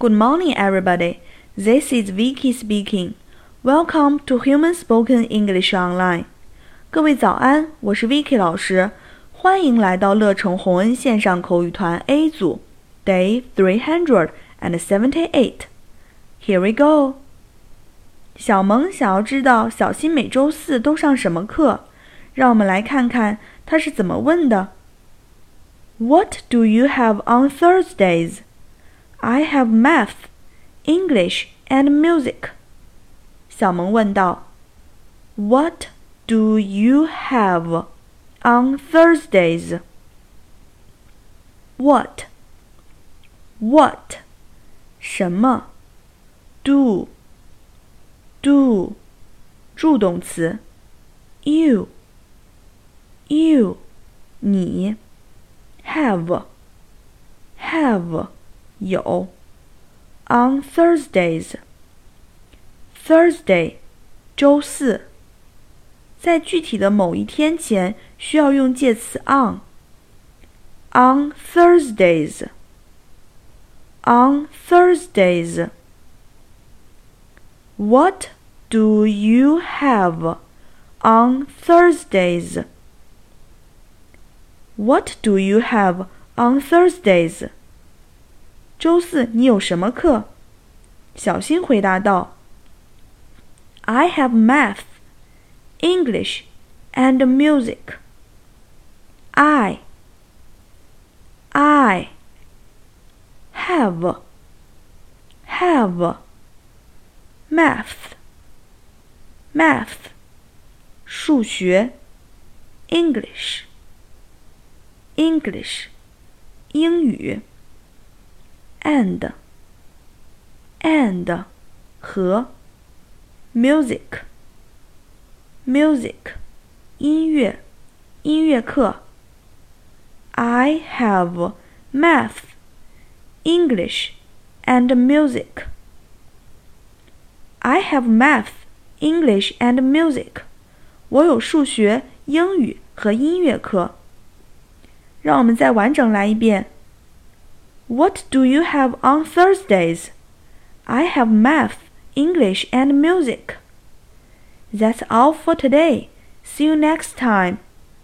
Good morning, everybody. This is Vicky speaking. Welcome to Hongen Spoken English Online. 各位早安，我是 Vicky 老师，欢迎来到乐城洪恩线上口语团 A 组，Day three hundred and seventy-eight. Here we go. 小萌想要知道小新每周四都上什么课，让我们来看看他是怎么问的。What do you have on Thursdays? I have math, English, and music. 小萌问道：“What do you have on Thursdays?” What? What? 什么？Do? Do? 助动词。You? You? 你。Have? Have? 有。On Thursdays. Thursday，周四。在具体的某一天前，需要用介词 on。On Thursdays. On Thursdays. What do you have on Thursdays? What do you have on Thursdays? 周四你有什么课？小新回答道。I have math, English, and music. I I have have math math 数学 English English 英语 and and 和 music music 音乐音乐课 I have math, English, and music. I have math, English, and music. 我有数学、英语和音乐课。让我们再完整来一遍。 What do you have on Thursdays? I have math, English, and music. That's all for today. See you next time.